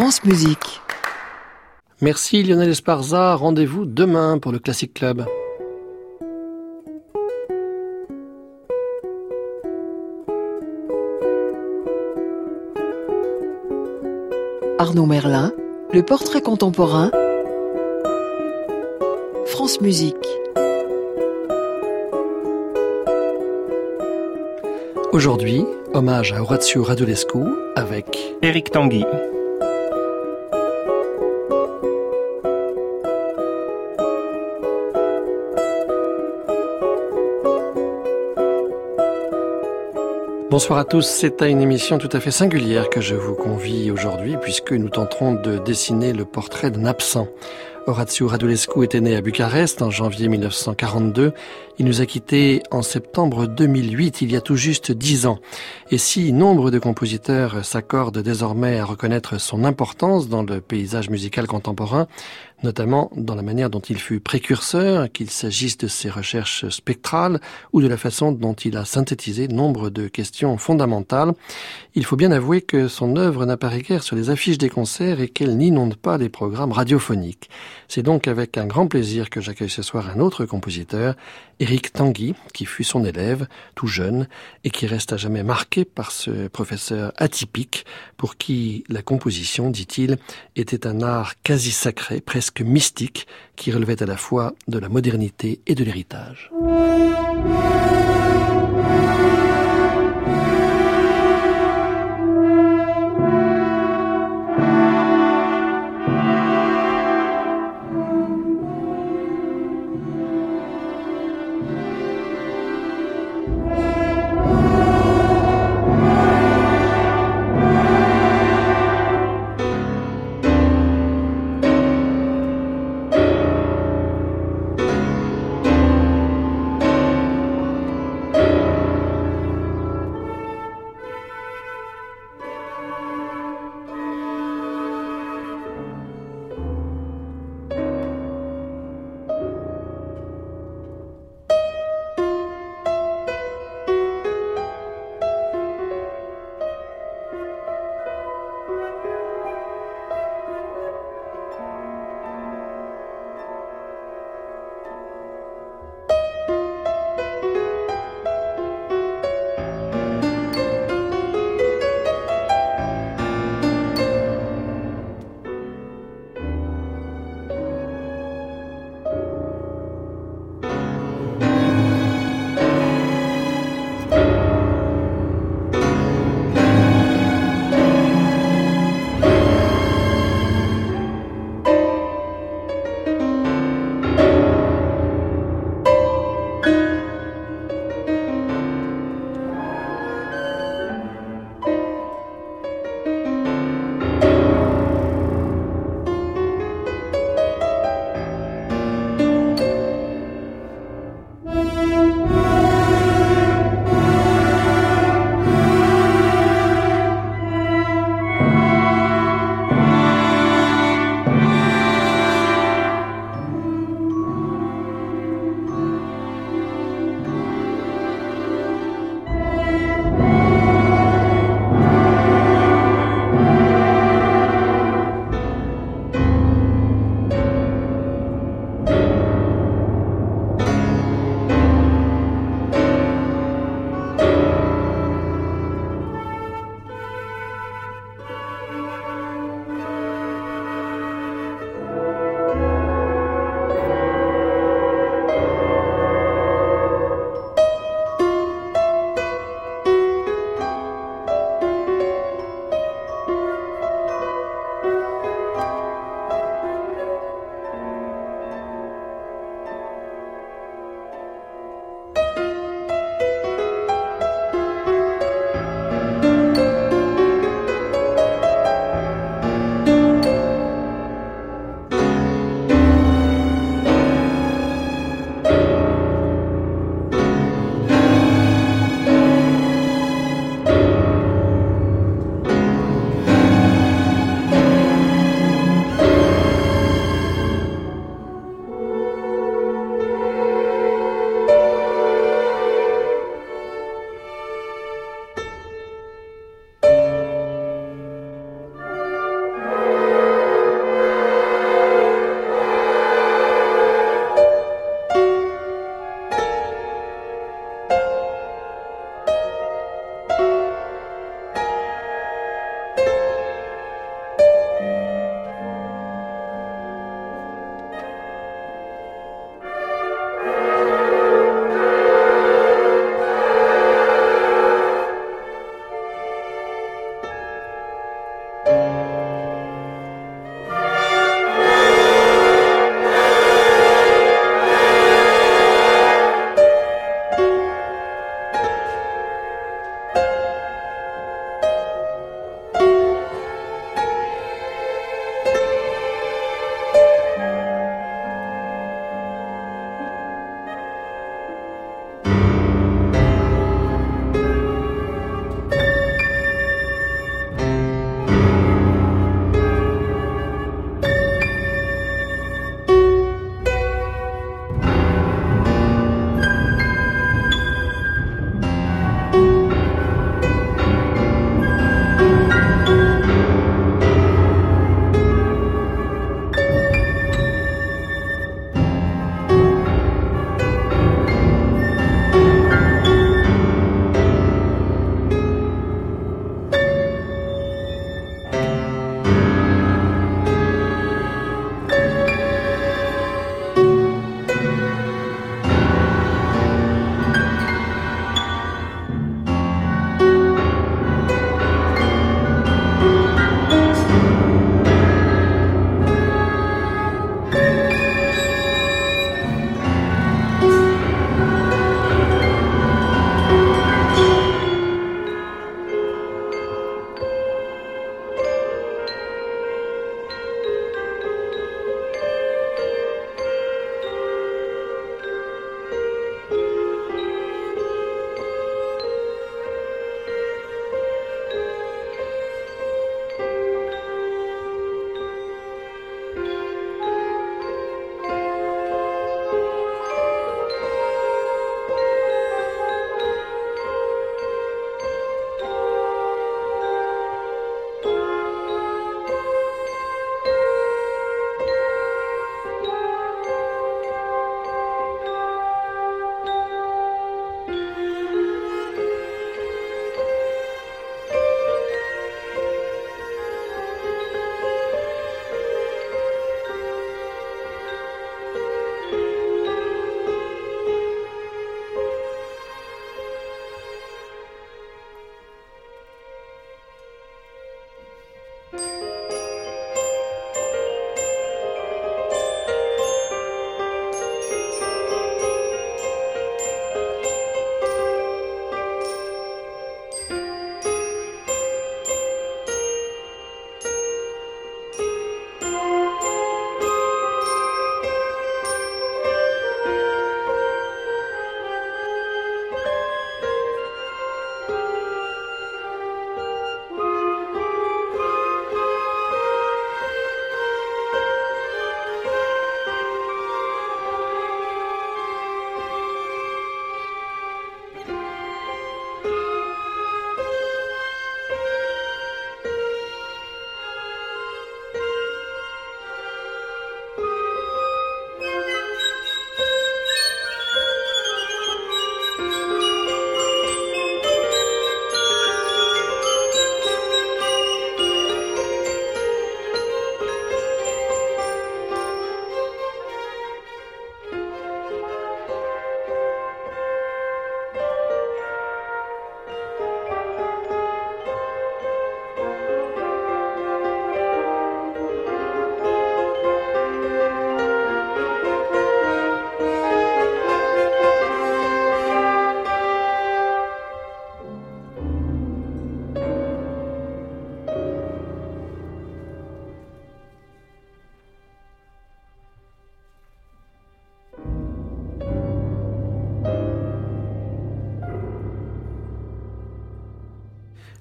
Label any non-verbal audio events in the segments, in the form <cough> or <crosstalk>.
France Musique. Merci Lionel Esparza. Rendez-vous demain pour le Classic Club. Arnaud Merlin, le portrait contemporain. France Musique. Aujourd'hui, hommage à Orazio Radulescu avec Eric Tanguy. Bonsoir à tous, c'est à une émission tout à fait singulière que je vous convie aujourd'hui puisque nous tenterons de dessiner le portrait d'un absent. Orazio Radulescu était né à Bucarest en janvier 1942. Il nous a quittés en septembre 2008, il y a tout juste dix ans. Et si nombre de compositeurs s'accordent désormais à reconnaître son importance dans le paysage musical contemporain, notamment dans la manière dont il fut précurseur, qu'il s'agisse de ses recherches spectrales ou de la façon dont il a synthétisé nombre de questions fondamentales. Il faut bien avouer que son œuvre n'apparaît guère sur les affiches des concerts et qu'elle n'inonde pas les programmes radiophoniques. C'est donc avec un grand plaisir que j'accueille ce soir un autre compositeur, Eric Tanguy, qui fut son élève, tout jeune, et qui reste à jamais marqué par ce professeur atypique, pour qui la composition, dit-il, était un art quasi sacré, mystique, qui relevait à la fois de la modernité et de l'héritage.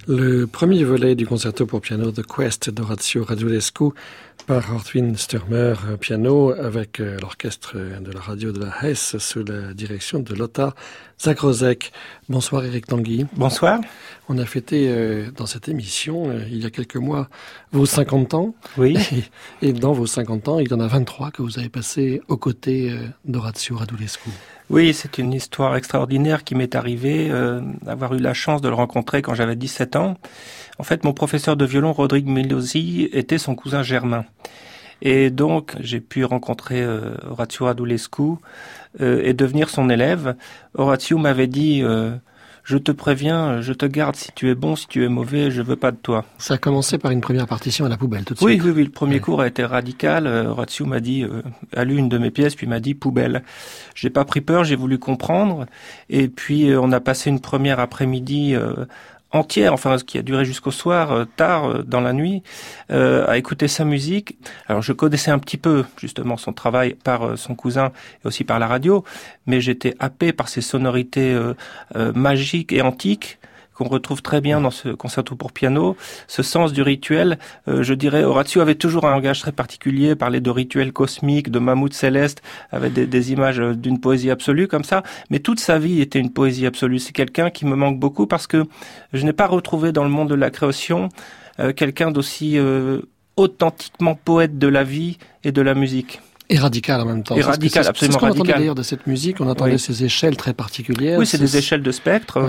Le premier volet du concerto pour piano The Quest d'Orazio Radulescu par Ortwin Sturmer piano avec euh, l'orchestre de la radio de la Hesse sous la direction de Lothar Zagrozek. Bonsoir Eric Tanguy. Bonsoir. On a fêté euh, dans cette émission euh, il y a quelques mois vos 50 ans. Oui. <laughs> Et, dans vos 50 ans, il y en a 23 que vous avez passé aux côtés d'Orazio Radulescu. Oui, c'est une histoire extraordinaire qui m'est arrivée, euh, avoir eu la chance de le rencontrer quand j'avais 17 ans. En fait, mon professeur de violon, Rodrigue Melosi, était son cousin germain. Et donc, j'ai pu rencontrer euh, Horatio Adulescu euh, et devenir son élève. Horatio m'avait dit je te préviens, je te garde si tu es bon, si tu es mauvais, je veux pas de toi. Ça a commencé par une première partition à la poubelle, tout de suite. Oui, oui, oui. Le premier cours a été radical. Euh, Horatio m'a dit, euh, a lu une de mes pièces, puis m'a dit poubelle. J'ai pas pris peur, j'ai voulu comprendre. Et puis euh, on a passé une première après-midi entière, enfin ce qui a duré jusqu'au soir, euh, tard euh, dans la nuit, euh, à écouter sa musique. Alors je connaissais un petit peu justement son travail par son cousin et aussi par la radio, mais j'étais happé par ses sonorités magiques et antiques qu'on retrouve très bien dans ce concerto pour piano. Ce sens du rituel, euh, je dirais, Horatio avait toujours un langage très particulier, parlait de rituels cosmiques, de mammouth céleste, avec des, images euh, d'une poésie absolue comme ça. Mais toute sa vie était une poésie absolue. C'est quelqu'un qui me manque beaucoup parce que je n'ai pas retrouvé dans le monde de la création euh, quelqu'un d'aussi authentiquement poète de la vie et de la musique. Et radical en même temps. Et radical, absolument radical. On entendait d'ailleurs de cette musique, on entendait ces échelles très particulières. Oui, c'est des échelles de spectre.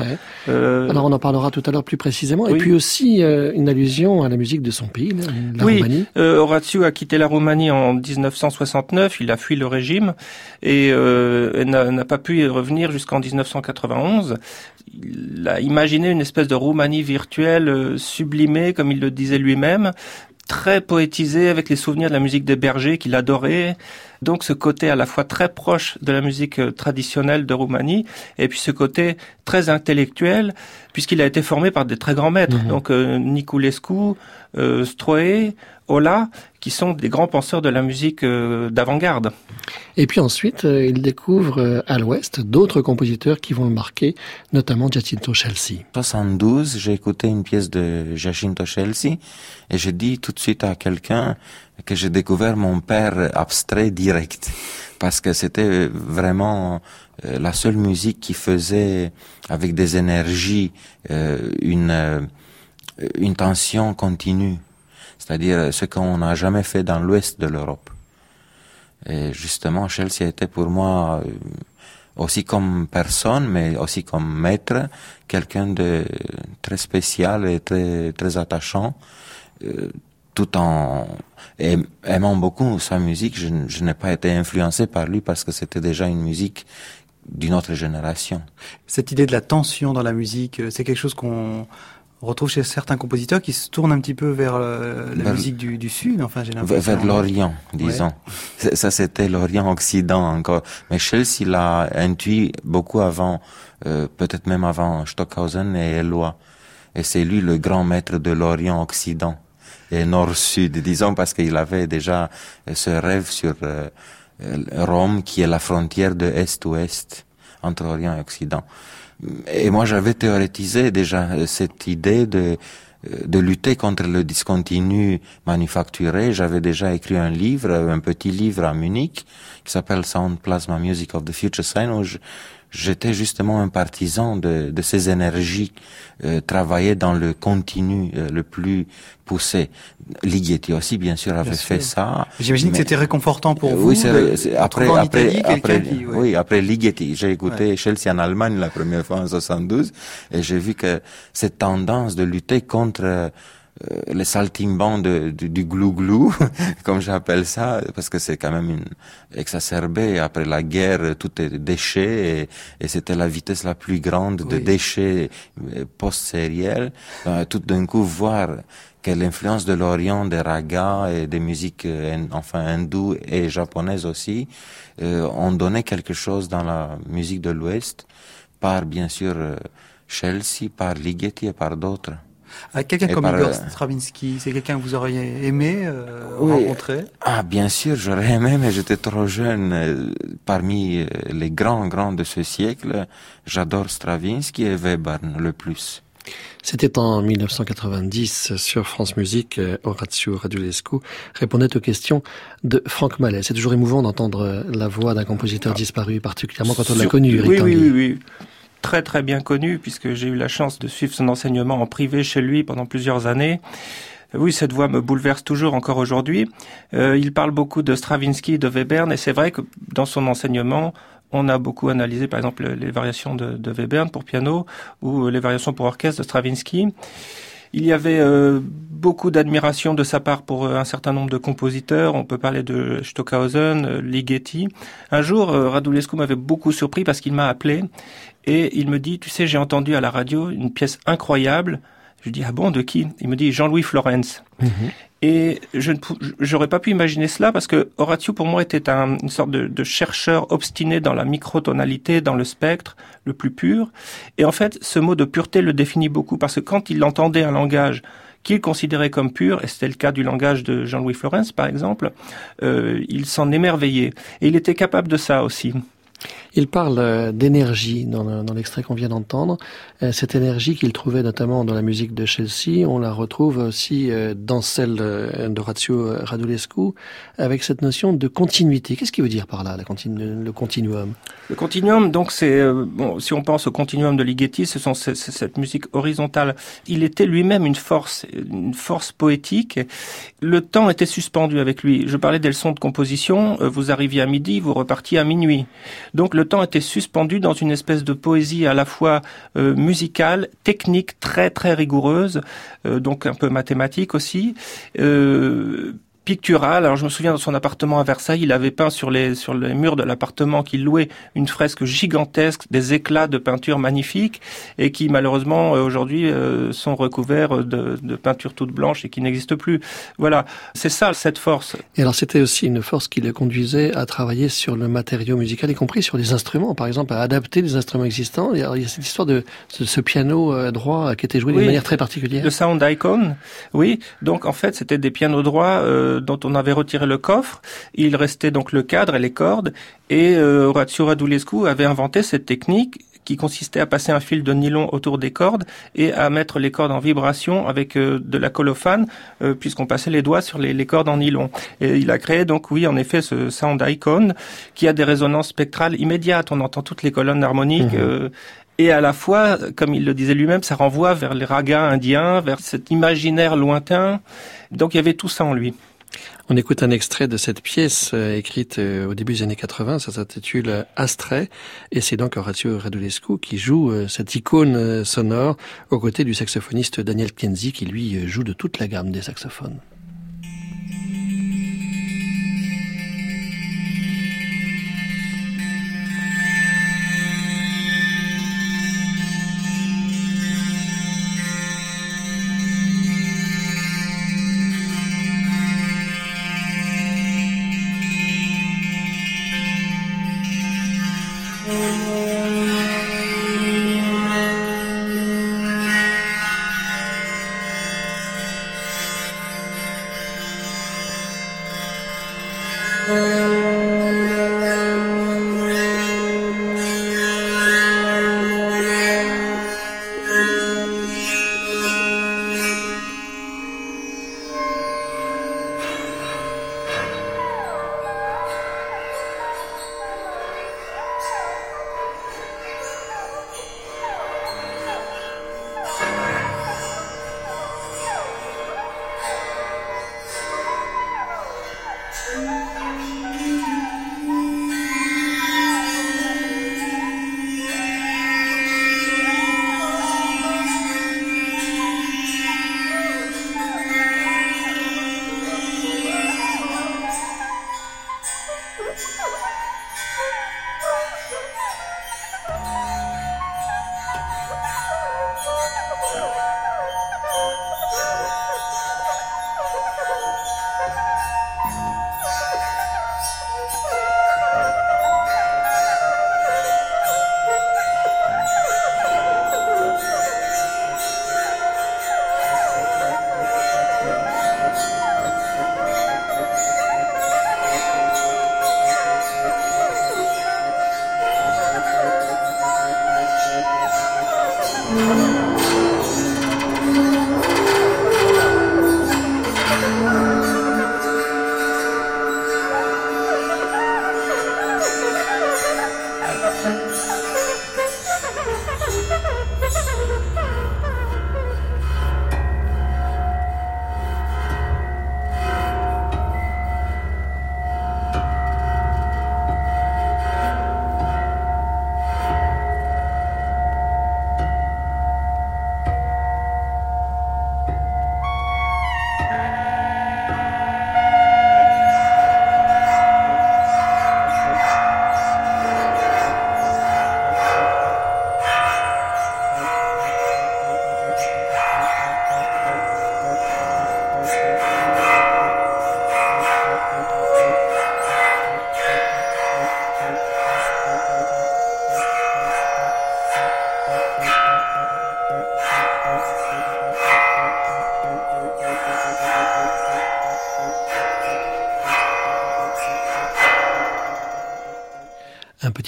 Euh... Alors on en parlera tout à l'heure plus précisément. Et puis aussi euh, une allusion à la musique de son pays, la oui. Roumanie. Euh, Horatio a quitté la Roumanie en 1969, il a fui le régime et euh, n'a pas pu y revenir jusqu'en 1991. Il a imaginé une espèce de Roumanie virtuelle sublimée, comme il le disait lui-même, très poétisé avec les souvenirs de la musique des bergers qu'il adorait. Donc ce côté à la fois très proche de la musique euh, traditionnelle de Roumanie et puis ce côté très intellectuel puisqu'il a été formé par des très grands maîtres. Mhm. Donc euh, Niculescu, euh, Stroé, Ola, qui sont des grands penseurs de la musique euh, d'avant-garde. Et puis ensuite, il découvre à l'ouest d'autres compositeurs qui vont le marquer, notamment Giacinto Chelsea. En 72, j'ai écouté une pièce de Giacinto Chelsea et j'ai dit tout de suite à quelqu'un que j'ai découvert mon père abstrait direct parce que c'était vraiment euh, la seule musique qui faisait avec des énergies euh, une euh, une tension continue c'est-à-dire ce qu'on n'a jamais fait dans l'ouest de l'Europe et justement Chelsea était pour moi aussi comme personne mais aussi comme maître quelqu'un de très spécial et très très attachant tout en aimant beaucoup sa musique, je, je n'ai pas été influencé par lui parce que c'était déjà une musique d'une autre génération. Cette idée de la tension dans la musique, euh, c'est quelque chose qu'on on retrouve chez certains compositeurs qui se tournent un petit peu vers euh, la musique du, du, Sud. Enfin, j'ai l'impression. Vers l'Orient, disons. Ça, c'était l'Orient-Occident encore. Mais Chelsea l'a intuit beaucoup avant, euh, peut-être même avant Stockhausen et Eloi. Et c'est lui le grand maître de l'Orient-Occident et Nord-Sud, disons, parce qu'il avait déjà ce rêve sur euh, Rome, qui est la frontière de Est-Ouest entre Orient et Occident. Et moi, j'avais théorétisé déjà cette idée de de lutter contre le discontinu manufacturé. J'avais déjà écrit un livre, un petit livre à Munich, qui s'appelle Sound Plasma Music of the Future Sign, j'étais justement un partisan de, de ces énergies euh, travaillées dans le continu euh, le plus poussé. Ligeti aussi, bien sûr, avait fait ça. J'imagine que c'était réconfortant pour vous. Oui, c'est après, après, après, oui. après Ligeti. J'ai écouté Chelsea en Allemagne la première fois en 72 et j'ai vu que cette tendance de lutter contre euh, les saltimbanques de, du glou-glou, <laughs> comme j'appelle ça, parce que c'est quand même une exacerbé. Après la guerre, tout est déchets et, et c'était la vitesse la plus grande de déchets euh, post-sériels. Euh, tout d'un coup, voir que l'influence de l'Orient, des ragas et des musiques enfin hindoues et japonaises aussi, euh, ont donné quelque chose dans la musique de l'Ouest, par bien sûr Chelsea, par Ligeti et par d'autres. À quelqu'un comme Igor Stravinsky, c'est quelqu'un que vous auriez aimé euh, rencontrer Ah, bien sûr, j'aurais aimé, mais j'étais trop jeune. Euh, parmi euh, les grands, grands de ce siècle, j'adore Stravinsky et Webern le plus. C'était en 1990 sur France Musique, Horatio Radulescu répondait aux questions de Franck Mallet. C'est toujours émouvant d'entendre la voix d'un compositeur disparu, particulièrement quand on l'a connu. Oui, oui, oui, oui très très bien connu puisque j'ai eu la chance de suivre son enseignement en privé chez lui pendant plusieurs années. Oui, cette voix me bouleverse toujours encore aujourd'hui. Euh, il parle beaucoup de Stravinsky, de Webern, et c'est vrai que dans son enseignement, on a beaucoup analysé, par exemple, les variations de, de Webern pour piano ou les variations pour orchestre de Stravinsky. Il y avait euh, beaucoup d'admiration de sa part pour euh, un certain nombre de compositeurs. On peut parler de Stockhausen, euh, Ligeti. Un jour, Radulescu m'avait beaucoup surpris parce qu'il m'a appelé et il me dit, tu sais, j'ai entendu à la radio une pièce incroyable. Je lui dis, ah bon, de qui? Il me dit Jean-Louis Florence. Mhm. Et je n'aurais pas pu imaginer cela parce que Horatio pour moi était un, une sorte de, de, chercheur obstiné dans la microtonalité, dans le spectre le plus pur. Et en fait, ce mot de pureté le définit beaucoup parce que quand il entendait un langage qu'il considérait comme pur, et c'était le cas du langage de Jean-Louis Florence par exemple, euh, il s'en émerveillait. Et il était capable de ça aussi. Il parle euh, d'énergie dans l'extrait qu'on vient d'entendre. Euh, cette énergie qu'il trouvait notamment dans la musique de Chelsea, on la retrouve aussi euh, dans celle d'Orazio Radulescu, avec cette notion de continuité. Qu'est-ce qu'il veut dire par là, le continuum? Le continuum, donc, c'est bon, si on pense au continuum de Ligeti, ce sont cette musique horizontale. Il était lui-même une force, une force poétique. Le temps était suspendu avec lui. Je parlais des leçons de composition. Vous arriviez à midi, vous repartiez à minuit. Donc temps était suspendu dans une espèce de poésie à la fois euh, musicale, technique, très très rigoureuse, euh, donc un peu mathématique aussi. Euh, pictural. Alors je me souviens dans son appartement à Versailles, il avait peint sur les sur les murs de l'appartement qu'il louait une fresque gigantesque, des éclats de peinture magnifiques et qui malheureusement euh, aujourd'hui euh, sont recouverts de, de peinture toute blanche et qui n'existent plus. Voilà, c'est ça cette force. Et alors c'était aussi une force qui le conduisait à travailler sur le matériau musical, y compris sur des instruments, par exemple à adapter des instruments existants. il y a cette histoire de ce, piano euh, droit qui était joué d'une manière très particulière. Le sound icon, oui. Donc en fait c'était des pianos droits. Euh, dont on avait retiré le coffre. Il restait donc le cadre et les cordes. Et euh, Radulescu avait inventé cette technique qui consistait à passer un fil de nylon autour des cordes et à mettre les cordes en vibration avec euh, de la colophane, euh, puisqu'on passait les doigts sur les, cordes en nylon. Et il a créé donc, oui, en effet, ce sound icon qui a des résonances spectrales immédiates. On entend toutes les colonnes harmoniques. Mhm. et à la fois, comme il le disait lui-même, ça renvoie vers les ragas indiens, vers cet imaginaire lointain. Donc il y avait tout ça en lui. On écoute un extrait de cette pièce euh, écrite euh, au début des années 80, ça s'intitule Astray, et c'est donc Horatio Radulescu qui joue euh, cette icône sonore aux côtés du saxophoniste Daniel Kenzie qui lui joue de toute la gamme des saxophones.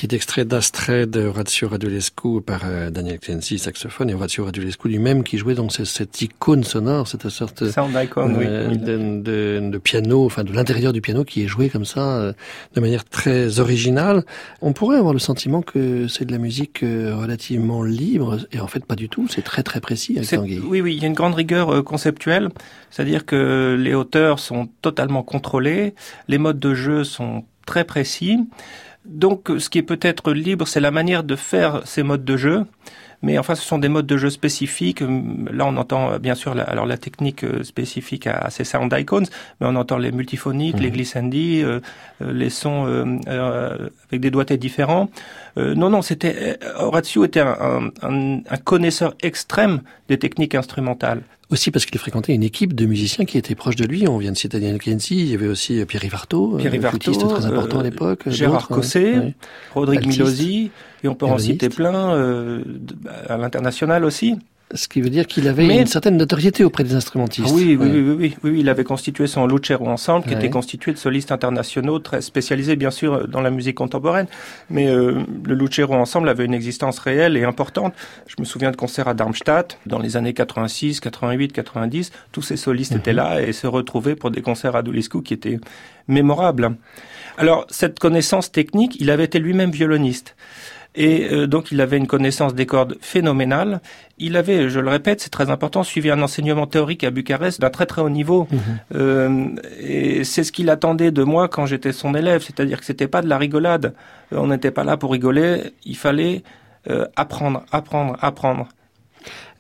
Petit extrait d'Astrée de Horatio Radulescu par euh, Daniel Clancy, saxophone, et Horatio Radulescu lui-même qui jouait donc cette icône sonore, cette sorte euh, de, de, piano, enfin de l'intérieur du piano qui est joué comme ça, euh, de manière très originale. On pourrait avoir le sentiment que c'est de la musique relativement libre, et en fait pas du tout, c'est très très précis Oui, oui, il y a une grande rigueur conceptuelle, c'est-à-dire que les hauteurs sont totalement contrôlées, les modes de jeu sont très précis. Donc, ce qui est peut-être libre, c'est la manière de faire ces modes de jeu. Mais enfin, ce sont des modes de jeu spécifiques. Là, on entend bien sûr la, alors la technique euh, spécifique à, ces sound icons, mais on entend les multiphoniques, les mhm. glissandi, euh, euh, les sons avec des doigtés différents. non, non, c'était Horatio était un, un connaisseur extrême des techniques instrumentales. Aussi parce qu'il fréquentait une équipe de musiciens qui étaient proches de lui. On vient de citer Daniel Kensi, il y avait aussi Pierre Rivarto, Pierre Rivarto, très important à l'époque. Gérard Cosset, Rodrigue Milosi, et on peut en citer plein à l'international aussi. Ce qui veut dire qu'il avait une certaine notoriété auprès des instrumentistes. Oui, oui, oui, oui, oui, il avait constitué son Lucero Ensemble, qui était constitué de solistes internationaux très spécialisés, bien sûr, dans la musique contemporaine. Mais euh, le Lucero Ensemble avait une existence réelle et importante. Je me souviens de concerts à Darmstadt dans les années 86, 88, 90. Tous ces solistes étaient mhm. là et se retrouvaient pour des concerts à Duliscu qui étaient mémorables. Alors, cette connaissance technique, il avait été lui-même violoniste. Et euh, donc il avait une connaissance des cordes phénoménale. Il avait, je le répète, c'est très important, suivi un enseignement théorique à Bucarest d'un très très haut niveau. Mhm. Euh, et c'est ce qu'il attendait de moi quand j'étais son élève, c'est-à-dire que c'était pas de la rigolade. Euh, on n'était pas là pour rigoler. Il fallait apprendre, apprendre, apprendre.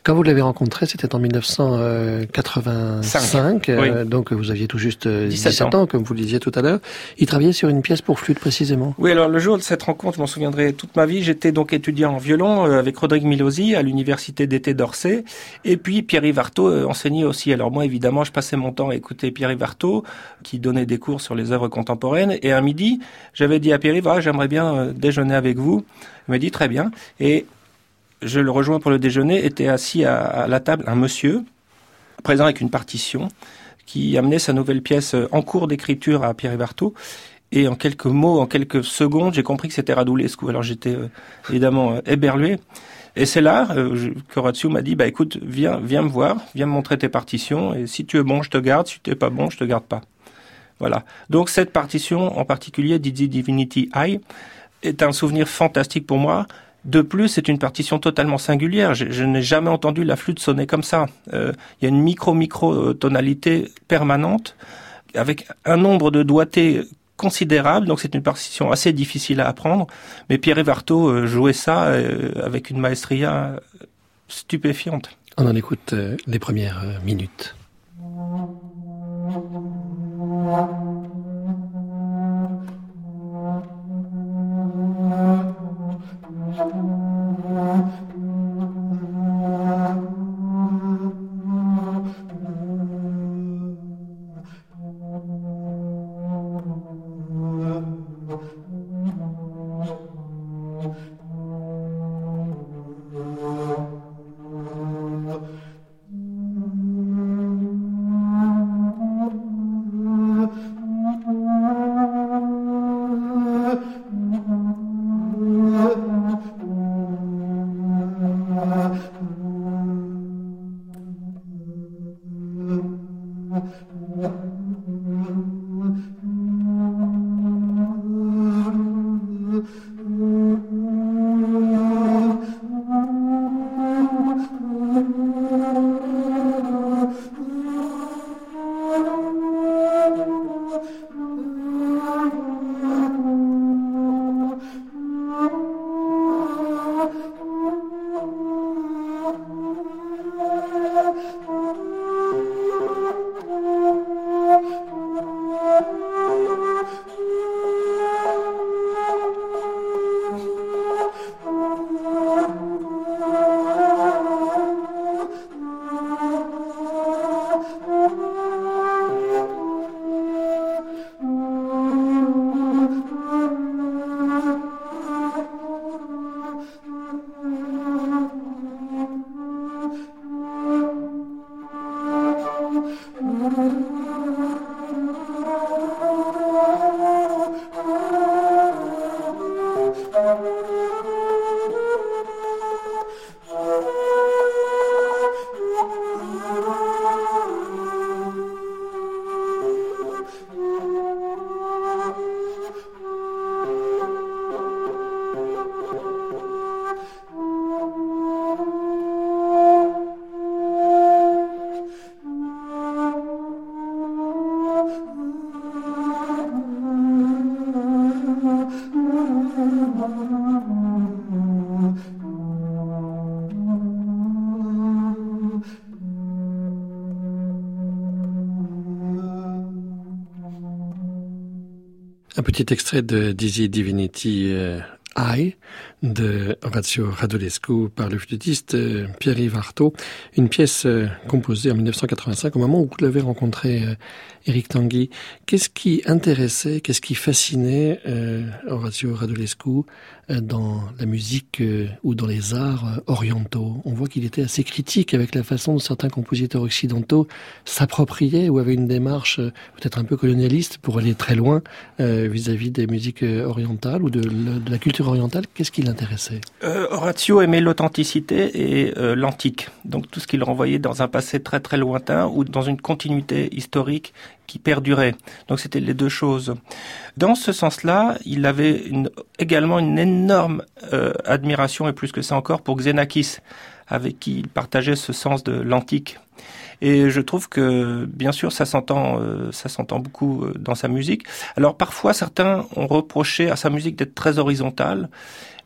Quand vous l'avez rencontré, c'était en 1985, euh, donc vous aviez tout juste 17, euh, ans. comme vous le disiez tout à l'heure. Il travaillait sur une pièce pour flûte précisément. Oui, alors le jour de cette rencontre, je m'en souviendrai toute ma vie. J'étais donc étudiant en violon euh, avec Rodrigue Milosi à l'université d'été d'Orsay, et puis Pierre Ivarto enseignait aussi. Alors moi, évidemment, je passais mon temps à écouter Pierre Ivarto, qui donnait des cours sur les œuvres contemporaines. Et un midi, j'avais dit à Pierre Ivarto, j'aimerais bien déjeuner avec vous. Il m'a dit très bien. Et je le rejoins pour le déjeuner, était assis à, la table un monsieur, présent avec une partition, qui amenait sa nouvelle pièce en cours d'écriture à Pierre Barthaud. Et en quelques mots, en quelques secondes, j'ai compris que c'était Radulescu. Alors j'étais évidemment éberlué. Et c'est là euh, que m'a dit, bah écoute, viens, viens me voir, viens me montrer tes partitions, et si tu es bon, je te garde, si tu es pas bon, je te garde pas. Voilà. Donc cette partition, en particulier Didi Divinity High, est un souvenir fantastique pour moi. De plus, c'est une partition totalement singulière. Je, n'ai jamais entendu la flûte sonner comme ça. Euh, il y a une micro-micro tonalité permanente avec un nombre de doigtés considérable, donc c'est une partition assez difficile à apprendre. Mais Pierre Varto euh, jouait ça euh, avec une maestria stupéfiante. On en écoute euh, les premières minutes. Un petit extrait de Dizzy Divinity euh, I de Orazio Radulescu par le flûtiste euh, Pierre-Yves Artaud, une pièce euh, composée en 1985 au moment où vous l'avez rencontré Eric Tanguy. Qu'est-ce qui intéressait, qu'est-ce qui fascinait Orazio Radulescu dans la musique ou dans les arts orientaux? On voit qu'il était assez critique avec la façon dont certains compositeurs occidentaux s'appropriaient ou avaient une démarche peut-être un peu colonialiste pour aller très loin vis-à-vis des musiques orientales ou de, la culture orientale. Qu'est-ce qui l'intéressait euh, Horatio aimait l'authenticité et euh, l'antique, donc tout ce qu'il renvoyait dans un passé très très lointain ou dans une continuité historique qui perdurait. Donc c'était les deux choses. Dans ce sens-là, il avait également une énorme euh, admiration et plus que ça encore pour Xenakis, avec qui il partageait ce sens de l'antique. Et je trouve que, bien sûr, ça s'entend, ça s'entend beaucoup dans sa musique. Alors parfois, certains ont reproché à sa musique d'être très horizontale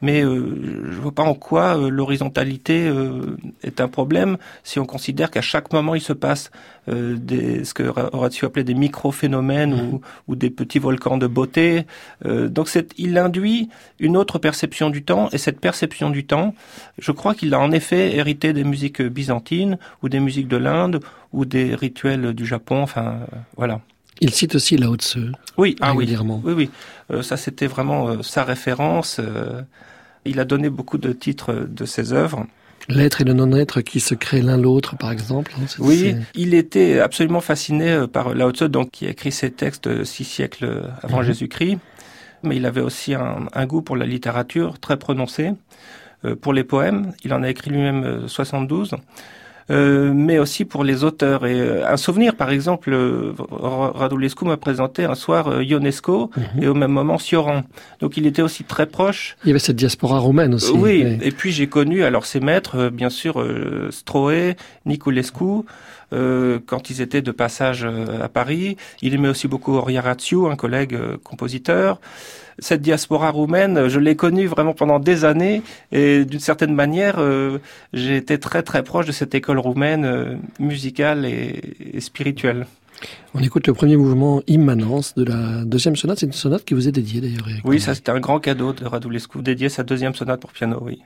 mais euh, je vois pas en quoi euh, l'horizontalité euh, est un problème si on considère qu'à chaque moment il se passe des, ce que Horatio appelait des micro-phénomènes ou, ou, des petits volcans de beauté. donc il induit une autre perception du temps et cette perception du temps, je crois qu'il a en effet hérité des musiques byzantines ou des musiques de l'Inde ou des rituels du Japon. Enfin, voilà. Il cite aussi Lao Tzu. Oui, ah oui, oui, oui. ça, c'était vraiment sa référence. Il a donné beaucoup de titres de ses œuvres. L'être et le non-être qui se créent l'un l'autre, par exemple. Hein, oui, il était absolument fasciné euh, par Lao Tzu, donc qui a écrit ses textes euh, six siècles avant mhm. Jésus-Christ. Mais il avait aussi un, un, goût pour la littérature très prononcé, euh, pour les poèmes. Il en a écrit lui-même 72. Euh, mais aussi pour les auteurs. Et euh, un souvenir, par exemple, euh, Radulescu m'a présenté un soir Ionesco mhm. et au même moment Sioran. Donc il était aussi très proche. Il y avait cette diaspora romaine aussi. oui. et puis j'ai connu alors ses maîtres, bien sûr, Stroé, Niculescu, quand ils étaient de passage à Paris. Il aimait aussi beaucoup Oriaratio, un collègue compositeur cette diaspora roumaine, je l'ai connue vraiment pendant des années et d'une certaine manière, euh, j'ai été très très proche de cette école roumaine euh, musicale et, spirituelle. On écoute le premier mouvement Immanence de la deuxième sonate. C'est une sonate qui vous est dédiée d'ailleurs. Oui, ça c'était un grand cadeau de Radulescu, dédié sa deuxième sonate pour piano, oui.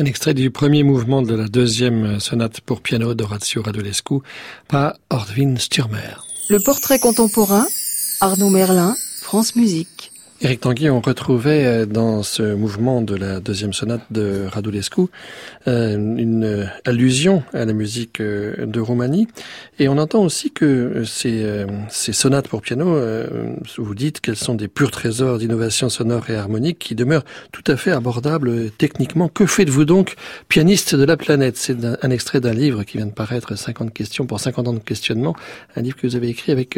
Un extrait du premier mouvement de la deuxième sonate pour piano d'Orazio Radulescu par Ordwin Stürmer. Le portrait contemporain, Arnaud Merlin, France Musique. Éric Tanguy, on retrouvait euh, dans ce mouvement de la deuxième sonate de Radulescu euh, une allusion à la musique euh, de Roumanie. Et on entend aussi que ces, ces sonates pour piano, vous dites qu'elles sont des purs trésors d'innovation sonore et harmonique qui demeurent tout à fait abordables techniquement. Que faites-vous donc, pianiste de la planète? C'est un extrait d'un livre qui vient de paraître, 50 questions pour 50 ans de questionnement, un livre que vous avez écrit avec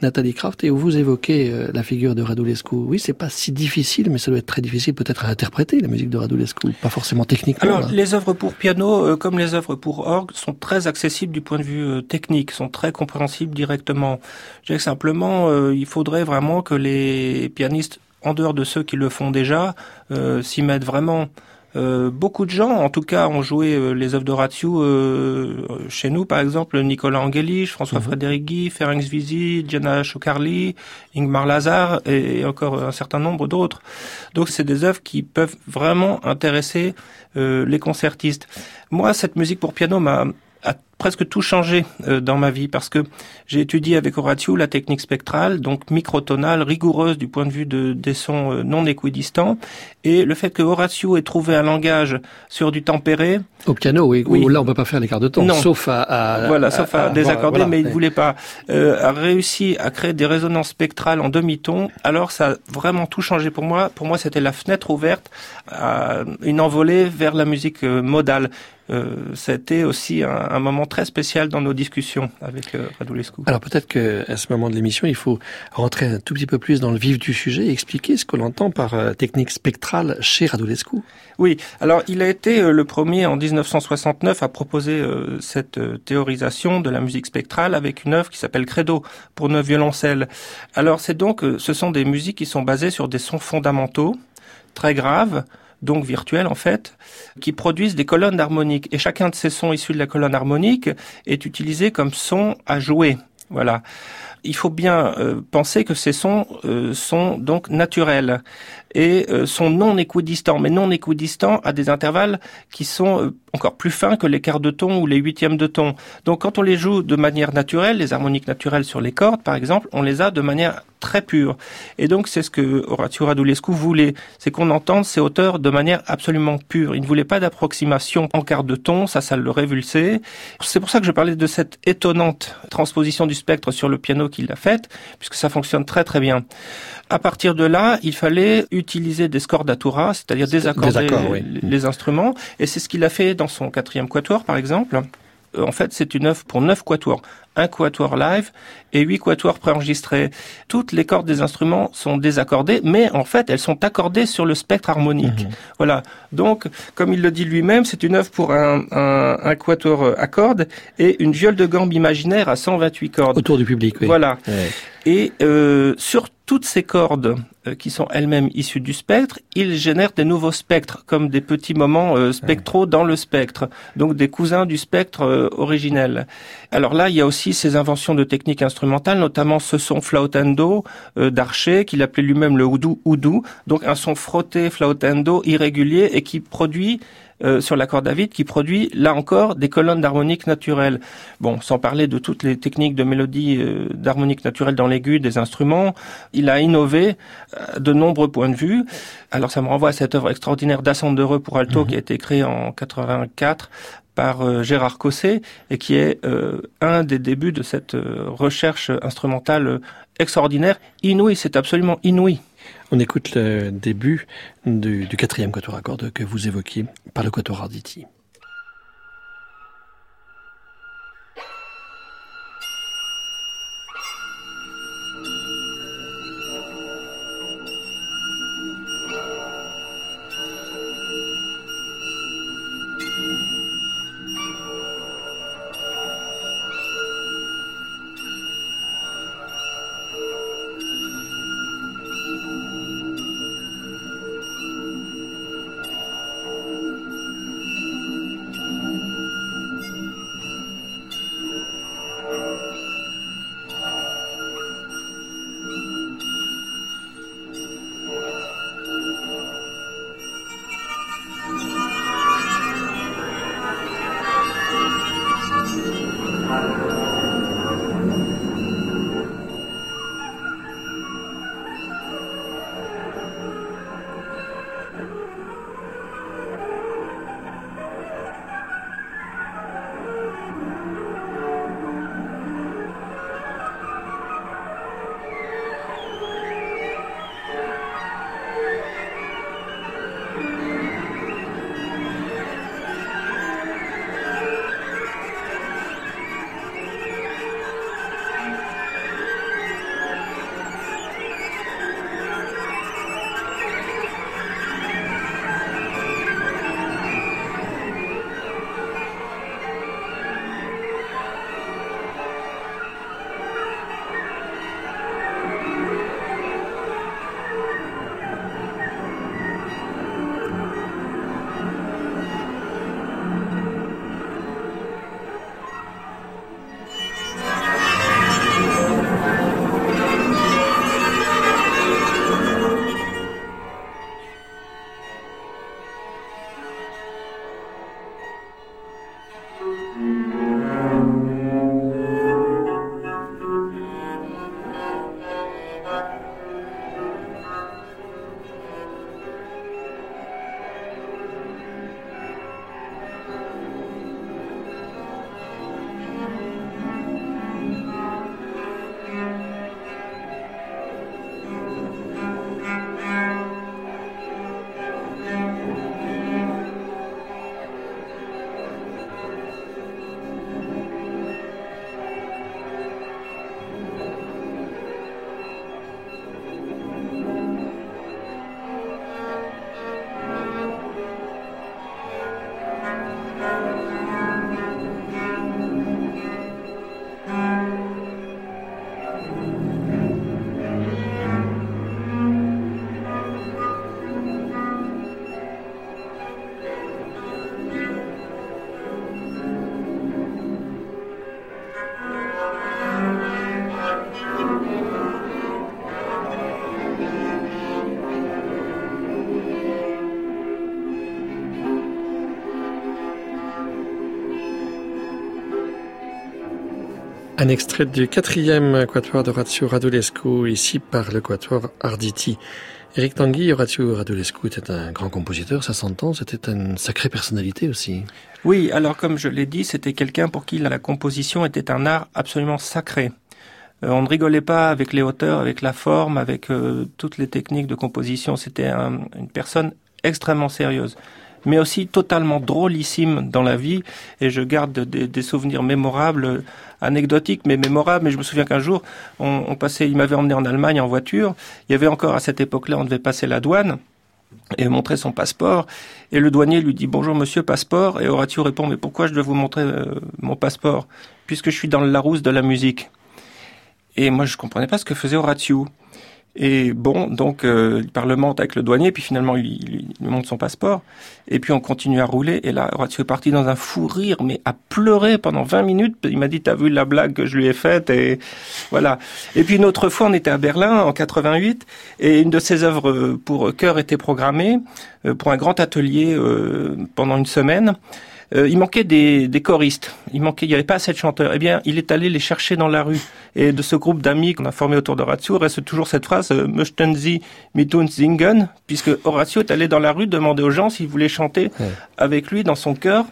Nathalie Kraft et où vous évoquez la figure de Radulescu. C'est pas si difficile, mais ça doit être très difficile peut-être à interpréter la musique de Radulescu, pas forcément techniquement. Alors, les œuvres pour piano, euh, comme les œuvres pour orgue, sont très accessibles du point de vue euh, technique, sont très compréhensibles directement. Je dirais que simplement, euh, il faudrait vraiment que les pianistes, en dehors de ceux qui le font déjà, s'y mettent vraiment. Euh, beaucoup de gens, en tout cas, ont joué euh, les œuvres d'Horatio euh, chez nous, par exemple Nicolas Angelich, François-Frédéric mhm. Guy, Ferenc Visi, Diana Chocarli, Ingmar Lazar et, encore un certain nombre d'autres. Donc, c'est des œuvres qui peuvent vraiment intéresser les concertistes. Moi, cette musique pour piano m'a presque tout changé euh, dans ma vie parce que j'ai étudié avec Horatio la technique spectrale, donc microtonale, rigoureuse du point de vue de, des sons euh, non équidistants, et le fait que Horatio ait trouvé un langage sur du tempéré. Au piano, oui. Là, on peut pas faire l'écart de ton, non. sauf à, voilà, sauf à, désaccorder, mais il ne voulait pas. Euh, a réussi à créer des résonances spectrales en demi-ton. Alors, ça a vraiment tout changé pour moi. Pour moi, c'était la fenêtre ouverte à une envolée vers la musique euh, modale. Euh, c'était aussi un, un moment très spécial dans nos discussions avec euh, Radulescu. Alors peut-être qu'à ce moment de l'émission, il faut rentrer un tout petit peu plus dans le vif du sujet et expliquer ce qu'on entend par euh, technique spectrale chez Radulescu. Oui, alors il a été euh, le premier en 1969 à proposer cette théorisation de la musique spectrale avec une œuvre qui s'appelle Credo pour neuf violoncelles. Alors c'est donc, ce sont des musiques qui sont basées sur des sons fondamentaux, très graves, donc virtuels en fait, qui produisent des colonnes harmoniques. Et chacun de ces sons issus de la colonne harmonique est utilisé comme son à jouer. Voilà. Il faut bien euh, penser que ces sons euh, sont donc naturels et euh, sont non équidistants, mais non équidistants à des intervalles qui sont encore plus fins que les quarts de ton ou les huitièmes de ton. Donc quand on les joue de manière naturelle, les harmoniques naturelles sur les cordes par exemple, on les a de manière très pure. Et donc c'est ce que Horatio Radulescu voulait, c'est qu'on entende ces hauteurs de manière absolument pure. Il ne voulait pas d'approximation en quart de ton, ça, ça le révulsait. C'est pour ça que je parlais de cette étonnante transposition du spectre sur le piano qu'il a faite, puisque ça fonctionne très très bien. À partir de là, il fallait utiliser des scordatura, c'est-à-dire désaccorder les, instruments, et c'est ce qu'il a fait dans son quatrième quatuor, par exemple. Euh, en fait, c'est une œuvre pour neuf quatuors un quatuor live et huit quatuors préenregistrés. Toutes les cordes des instruments sont désaccordées, mais en fait, elles sont accordées sur le spectre harmonique. Mhm. Voilà. Donc, comme il le dit lui-même, c'est une œuvre pour un, un, quatuor à cordes et une viole de gambe imaginaire à 128 cordes. Autour du public, oui. Voilà. Et euh, sur toutes ces cordes euh, qui sont elles-mêmes issues du spectre, il génère des nouveaux spectres, comme des petits moments euh, spectraux dans le spectre, donc des cousins du spectre euh, originel. Alors là, il y a aussi ces inventions de techniques instrumentales, notamment ce son flautendo d'Archer, qu'il appelait lui-même le oudou oudou, donc un son frotté flautendo irrégulier et qui produit euh, sur l'accord David qui produit là encore des colonnes d'harmonique naturelle. Bon, sans parler de toutes les techniques de mélodie euh, d'harmonique naturelle dans l'aigu des instruments, il a innové euh, de nombreux points de vue. Alors ça me renvoie à cette œuvre extraordinaire d'Ascendere pour alto mhm. qui a été créée en 84 par Gérard Cosset et qui est un des débuts de cette recherche instrumentale extraordinaire, inouïe, c'est absolument inouï. On écoute le début du, quatrième quatuor à cordes que vous évoquiez par le quatuor Arditi. Un extrait du quatrième quatuor d'Orazio Radulescu, ici par le quatuor Arditi. Eric Tanguy, Horatio Radulescu était un grand compositeur, ça s'entend, c'était une sacrée personnalité aussi. Oui, alors comme je l'ai dit, c'était quelqu'un pour qui la composition était un art absolument sacré. Euh, on ne rigolait pas avec les hauteurs, avec la forme, avec euh, toutes les techniques de composition. C'était une personne extrêmement sérieuse mais aussi totalement drôlissime dans la vie. Et je garde des, souvenirs mémorables, anecdotiques, mais mémorables. Mais je me souviens qu'un jour, on, passait, il m'avait emmené en Allemagne en voiture. Il y avait encore à cette époque-là, on devait passer la douane et montrer son passeport. Et le douanier lui dit bonjour monsieur passeport. Et Horatio répond mais pourquoi je dois vous montrer euh, mon passeport? Puisque je suis dans le Larousse de la musique. Et moi je comprenais pas ce que faisait Horatio. Et bon, donc euh, il parlemente avec le douanier, puis finalement il, lui montre son passeport, et puis on continue à rouler, et là Horatio est parti dans un fou rire, mais à pleurer pendant 20 minutes, il m'a dit t'as vu la blague que je lui ai faite, et voilà. Et puis une autre fois on était à Berlin en 88, et une de ses œuvres pour chœur était programmée euh, pour un grand atelier euh, pendant une semaine, euh, il manquait des, des, choristes. Il manquait, il n'y avait pas assez de chanteurs. Eh bien, il est allé les chercher dans la rue. Et de ce groupe d'amis qu'on a formé autour d'Horatio reste toujours cette phrase euh, "Möchten Sie mit uns singen", puisque Horatio est allé dans la rue demander aux gens s'ils voulaient chanter avec lui dans son chœur.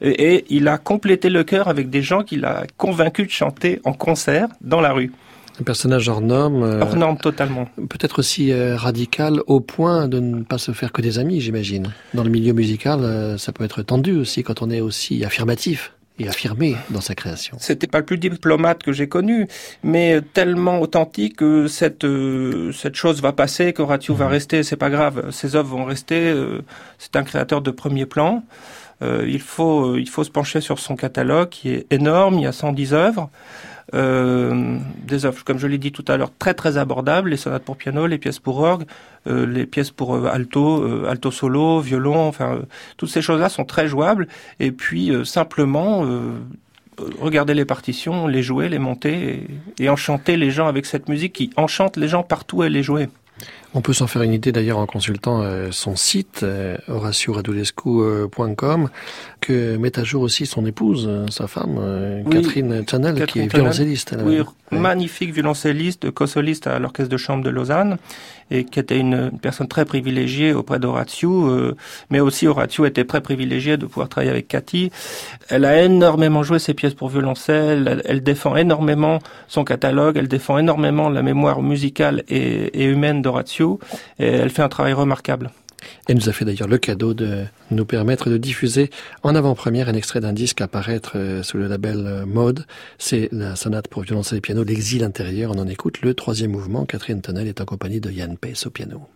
et il a complété le chœur avec des gens qu'il a convaincus de chanter en concert dans la rue. Un personnage hors norme. Euh, hors norme totalement. Peut-être aussi euh, radical au point de ne pas se faire que des amis, j'imagine. Dans le milieu musical, euh, ça peut être tendu aussi quand on est aussi affirmatif et affirmé dans sa création. C'était pas le plus diplomate que j'ai connu, mais tellement authentique que cette cette chose va passer, que Ratio va mhm. rester, c'est pas grave, ses œuvres vont rester. c'est un créateur de premier plan. il faut il faut se pencher sur son catalogue qui est énorme. Il y a 110 œuvres. Euh, des œuvres, comme je l'ai dit tout à l'heure, très très abordables, les sonates pour piano, les pièces pour orgue, euh, les pièces pour euh, alto, alto solo, violon, enfin toutes ces choses-là sont très jouables. Et puis simplement regarder les partitions, les jouer, les monter et, et, enchanter les gens avec cette musique qui enchante les gens partout où elle est jouée. On peut s'en faire une idée d'ailleurs en consultant euh, son site euh, horacioradulescu.com que met à jour aussi son épouse, euh, sa femme Catherine Chanel, qui est violoncelliste. Oui, magnifique violoncelliste, co-soliste à l'orchestre de chambre de Lausanne et qui était une, personne très privilégiée auprès d'Horatio, mais aussi Horatio était très privilégié de pouvoir travailler avec Cathy. Elle a énormément joué ses pièces pour violoncelle, elle, défend énormément son catalogue, elle défend énormément la mémoire musicale et, et humaine d'Horatio et elle fait un travail remarquable. Elle nous a fait d'ailleurs le cadeau de nous permettre de diffuser en avant-première un extrait d'un disque à paraître euh, sous le label euh, Mode. C'est la sonate pour violoncelle et piano, L'exil intérieur. On en écoute le troisième mouvement. Catherine Tonnel est en compagnie de Yann Pace au piano.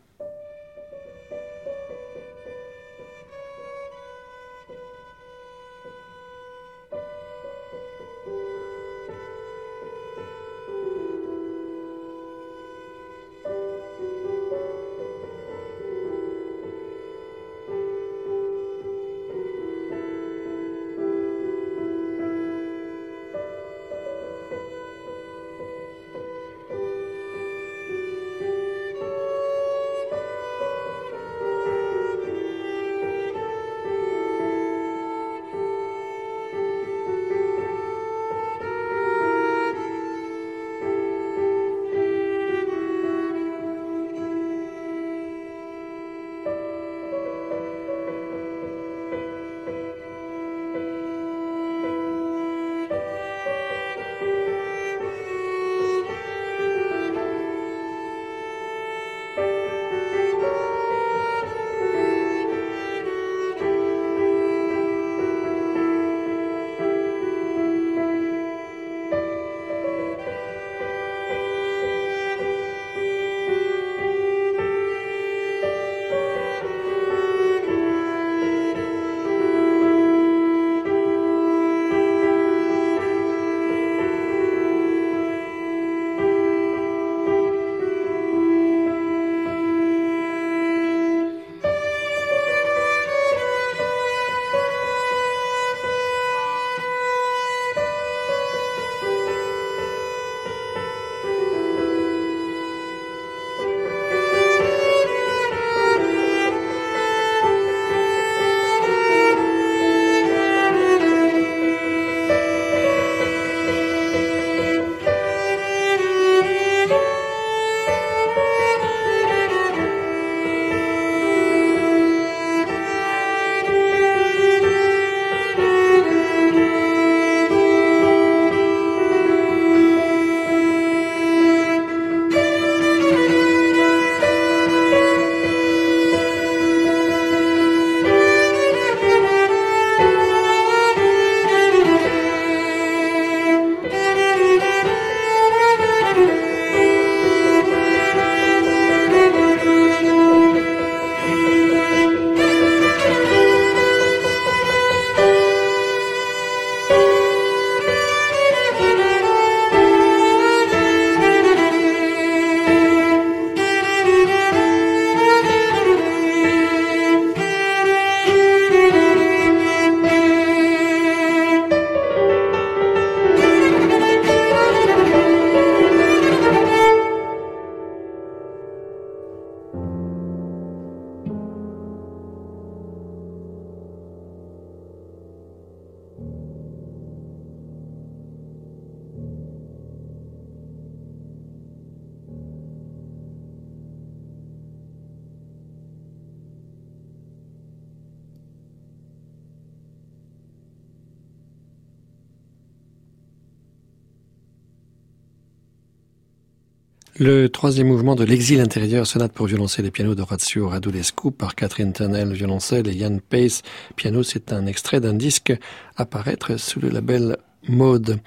Le troisième mouvement de l'exil intérieur, sonate pour violoncelle et piano d'Orazio Radulescu par Catherine Tunnel, violoncelle et Yann Pace, piano. C'est un extrait d'un disque à paraître sous le label Mode.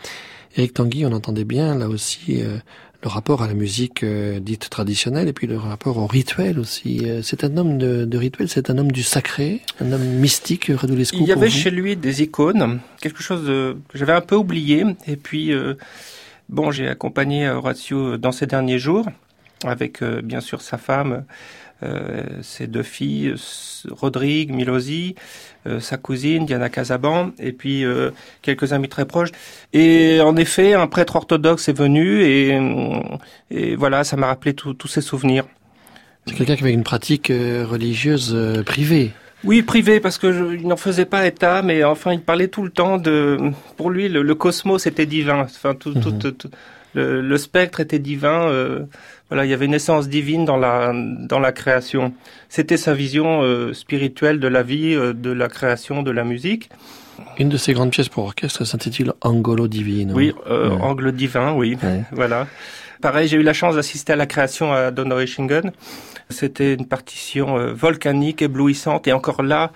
Eric Tanguy, on entendait bien là aussi euh, le rapport à la musique euh, dite traditionnelle et puis le rapport au rituel aussi. Euh, c'est un homme de, de rituel, c'est un homme du sacré, un homme mystique, Radulescu. Il y avait chez lui des icônes, quelque chose que j'avais un peu oublié. Et puis, bon, j'ai accompagné Horatio dans ces derniers jours avec bien sûr sa femme euh, ses deux filles, Rodrigue, Milosi, euh, sa cousine Diana Casaban, et puis euh, quelques amis très proches. Et en effet, un prêtre orthodoxe est venu, et, et voilà, ça m'a rappelé tous ces souvenirs. C'est quelqu'un qui avait une pratique religieuse privée. Oui, privé, parce que il n'en faisait pas état, mais enfin, il parlait tout le temps de. Pour lui, le, cosmos était divin. Enfin, tout, tout, mhm. tout, le, le, spectre était divin. Euh, voilà, il y avait une essence divine dans la dans la création. C'était sa vision euh, spirituelle de la vie, euh, de la création, de la musique. Une de ses grandes pièces pour orchestre s'intitule Angolo Divino. Oui, euh, Angle divin, oui. voilà. Pareil, j'ai eu la chance d'assister à la création à Donaueschingen. C'était une partition volcanique, éblouissante, et encore là,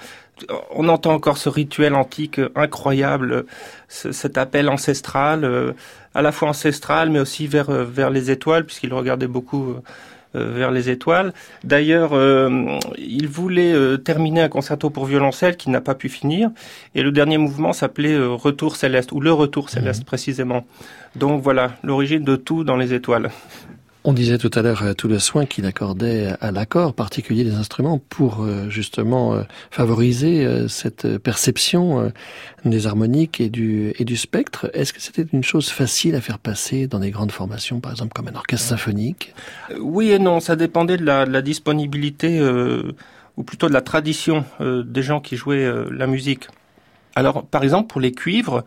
on entend encore ce rituel antique incroyable, cet appel ancestral, à la fois ancestral, mais aussi vers, euh, vers les étoiles, puisqu'il regardait beaucoup euh, euh, vers les étoiles. D'ailleurs, il voulait terminer un concerto pour violoncelle qui n'a pas pu finir, et le dernier mouvement s'appelait Retour céleste, ou le Retour céleste mhm. précisément. Donc voilà, l'origine de tout dans les étoiles. On disait tout à l'heure euh, tout le soin qu'il accordait à l'accord particulier des instruments pour euh, justement euh, favoriser cette perception des harmoniques et du, et du spectre. Est-ce que c'était une chose facile à faire passer dans des grandes formations, par exemple comme un orchestre symphonique? Oui et non, ça dépendait de la, de la disponibilité ou plutôt de la tradition des gens qui jouaient la musique. Alors, par exemple, pour les cuivres,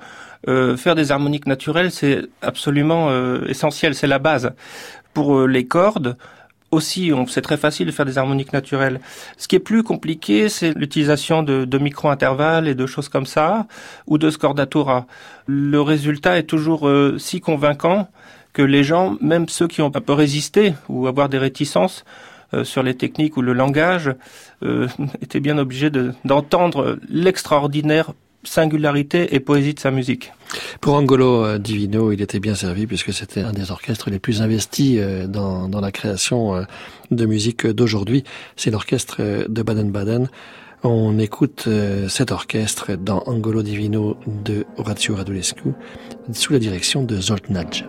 faire des harmoniques naturelles, c'est absolument essentiel, c'est la base. Pour euh, les cordes, aussi, c'est très facile de faire des harmoniques naturelles. Ce qui est plus compliqué, c'est l'utilisation de, de micro-intervalles et de choses comme ça, ou de scordatura. Le résultat est toujours euh, si convaincant que les gens, même ceux qui ont un peu résisté ou avoir des réticences euh, sur les techniques ou le langage, <laughs> étaient bien obligés d'entendre l'extraordinaire singularité et poésie de sa musique. Pour Angolo euh, Divino, il était bien servi puisque c'était un des orchestres les plus investis euh, dans, dans la création euh, de musique d'aujourd'hui. C'est l'orchestre de Baden-Baden. On écoute cet orchestre dans Angolo Divino de Horatio Radulescu sous la direction de Zoltnadj.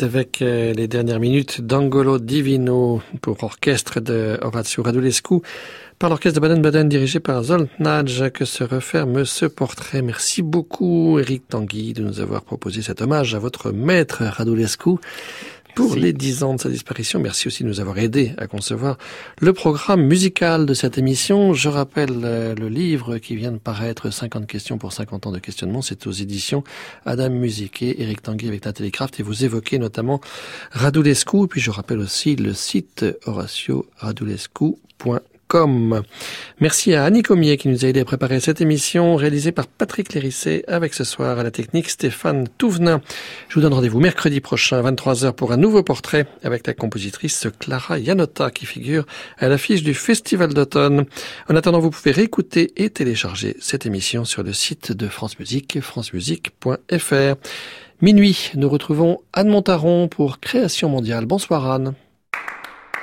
Avec euh, les dernières minutes d'Angolo Divino pour orchestre de Horacio Radulescu par l'orchestre de Baden-Baden dirigé par Zoltnadj que se referme ce portrait. Merci beaucoup Eric Tanguy de nous avoir proposé cet hommage à votre maître Radulescu pour les dix ans de sa disparition. Merci aussi de nous avoir aidé à concevoir le programme musical de cette émission. Je rappelle euh, le livre qui vient de paraître 50 questions pour 50 ans de questionnement. C'est aux éditions Adam Musique et Eric Tanguy avec la Télécraft et vous évoquez notamment Radulescu. Puis je rappelle aussi le site horatioradulescu.com comme. Merci à Annie Comier qui nous a aidé à préparer cette émission réalisée par Patrick Lérisset avec ce soir à la technique Stéphane Touvenin. Je vous donne rendez-vous mercredi prochain à 23h pour un nouveau portrait avec la compositrice Clara Yanota qui figure à l'affiche du Festival d'automne. En attendant, vous pouvez réécouter et télécharger cette émission sur le site de France Musique, francemusique.fr. Minuit, nous retrouvons Anne Montaron pour Création mondiale. Bonsoir Anne